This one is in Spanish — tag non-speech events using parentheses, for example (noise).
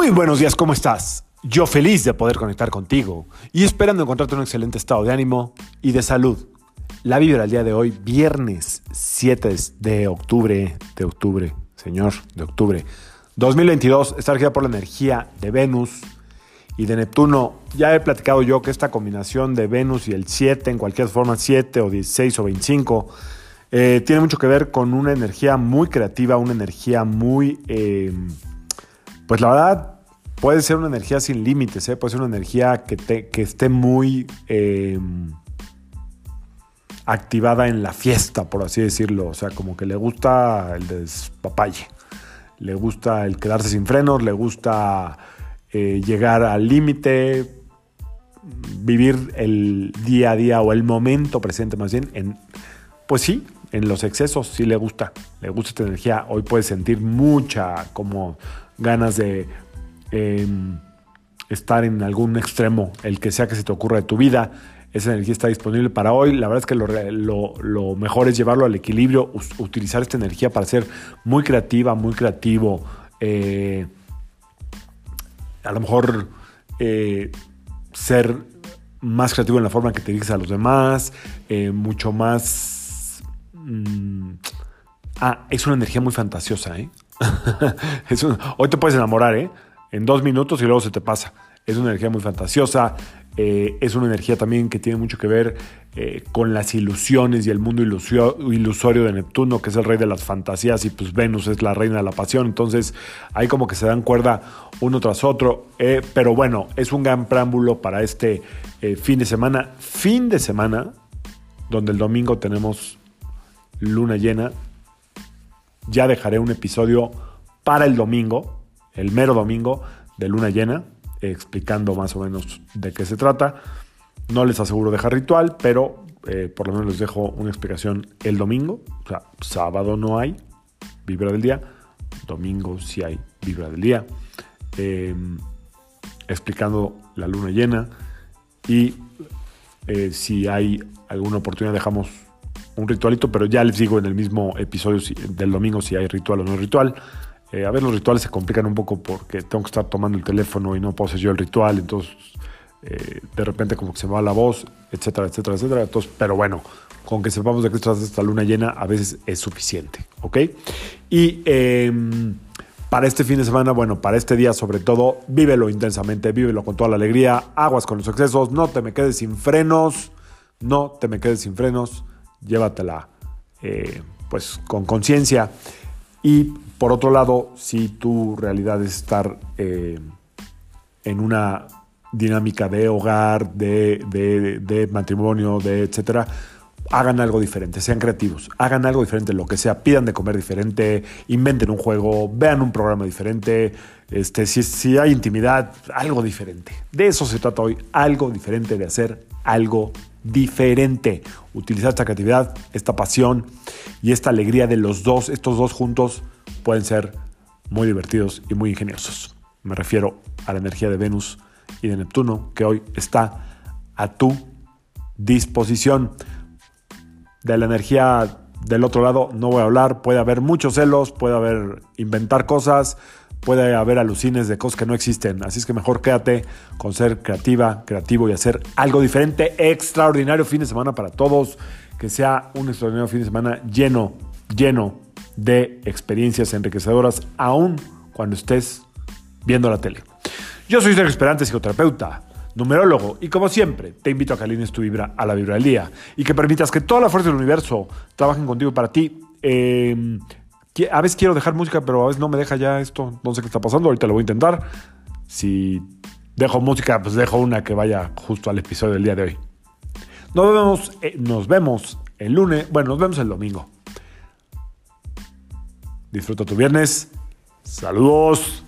Muy buenos días, ¿cómo estás? Yo feliz de poder conectar contigo y esperando encontrarte en un excelente estado de ánimo y de salud. La vibra del día de hoy, viernes 7 de octubre, de octubre, señor, de octubre 2022, está regida por la energía de Venus y de Neptuno. Ya he platicado yo que esta combinación de Venus y el 7, en cualquier forma 7 o 16 o 25, eh, tiene mucho que ver con una energía muy creativa, una energía muy... Eh, pues la verdad puede ser una energía sin límites, ¿eh? puede ser una energía que, esté muy em, activada en la fiesta, por así decirlo. O sea, como que le gusta el despapalle, le gusta el quedarse sin frenos, le gusta eh, llegar al límite, vivir el día a día o el momento presente más bien en, pues sí, en los excesos sí le gusta, le gusta esta energía. Hoy puedes sentir mucha como ganas de em, estar en algún extremo, el que sea que se te ocurra de tu vida. Esa energía está disponible para hoy. La verdad es que lo, mejor es llevarlo al equilibrio, utilizar esta energía para ser muy creativa, muy creativo. Eh, a lo mejor eh, ser más creativo en la forma que te diriges a los demás, eh, mucho más... Mm, ah, es una energía muy fantasiosa, ¿eh? (laughs) hoy te puedes enamorar, ¿eh? En dos minutos y luego se te pasa. Es una energía muy fantasiosa, eh, es una energía también que tiene mucho que ver eh, con las ilusiones y el mundo ilusorio de Neptuno, que es el rey de las fantasías, y pues Venus es la reina de la pasión. Entonces, ahí como que se dan cuerda uno tras otro. Eh, pero bueno, es un gran preámbulo para este fin de semana. Fin de semana, donde el domingo tenemos luna llena ya dejaré un episodio para el domingo, el mero domingo de luna llena, explicando más o menos de qué se trata. No les aseguro dejar ritual, pero eh, por lo menos les dejo una explicación el domingo. O sea, sábado no hay vibra del día, domingo sí hay vibra del día. Em, explicando la luna llena y eh, si hay alguna oportunidad dejamos un ritualito, pero ya les digo en el mismo episodio del domingo si hay ritual o no ritual. Eh, a ver, los rituales se complican un poco porque tengo que estar tomando el teléfono y no puedo hacer yo el ritual, entonces eh, de repente como que se me va la voz, etcétera, etcétera, etcétera. Entonces, pero bueno, con que sepamos de qué trata esta luna llena a veces es suficiente, ¿ok? Y em, para este fin de semana, bueno, para este día sobre todo, vívelo intensamente, vívelo con toda la alegría, aguas con los excesos, no te me quedes sin frenos, no te me quedes sin frenos llévatela eh, pues con conciencia. Y por otro lado, si tu realidad es estar eh, en una dinámica de hogar, de, matrimonio, de etcétera, hagan algo diferente, sean creativos, hagan algo diferente, lo que sea, pidan de comer diferente, inventen un juego, vean un programa diferente, este, si hay intimidad, algo diferente. De eso se trata hoy, algo diferente, de hacer algo diferente. Utilizar esta creatividad, esta pasión y esta alegría de los dos, estos dos juntos, pueden ser muy divertidos y muy ingeniosos. Me refiero a la energía de Venus y de Neptuno, que hoy está a tu disposición. De la energía del otro lado no voy a hablar, puede haber muchos celos, puede haber inventar cosas, puede haber alucines de cosas que no existen. Así es que mejor quédate con ser creativa, creativo y hacer algo diferente. Extraordinario fin de semana para todos. Que sea un extraordinario fin de semana lleno, lleno de experiencias enriquecedoras, aún cuando estés viendo la tele. Yo soy Sergio Esperante, psicoterapeuta, numerólogo, y como siempre, te invito a que alines tu vibra a la vibra del día y que permitas que toda la fuerza del universo trabajen contigo para ti. Eh, a veces quiero dejar música, pero a veces no me deja ya esto. No sé qué está pasando. Ahorita lo voy a intentar. Si dejo música, pues dejo una que vaya justo al episodio del día de hoy. Nos vemos, eh, nos vemos el lunes. Bueno, nos vemos el domingo. Disfruta tu viernes. Saludos.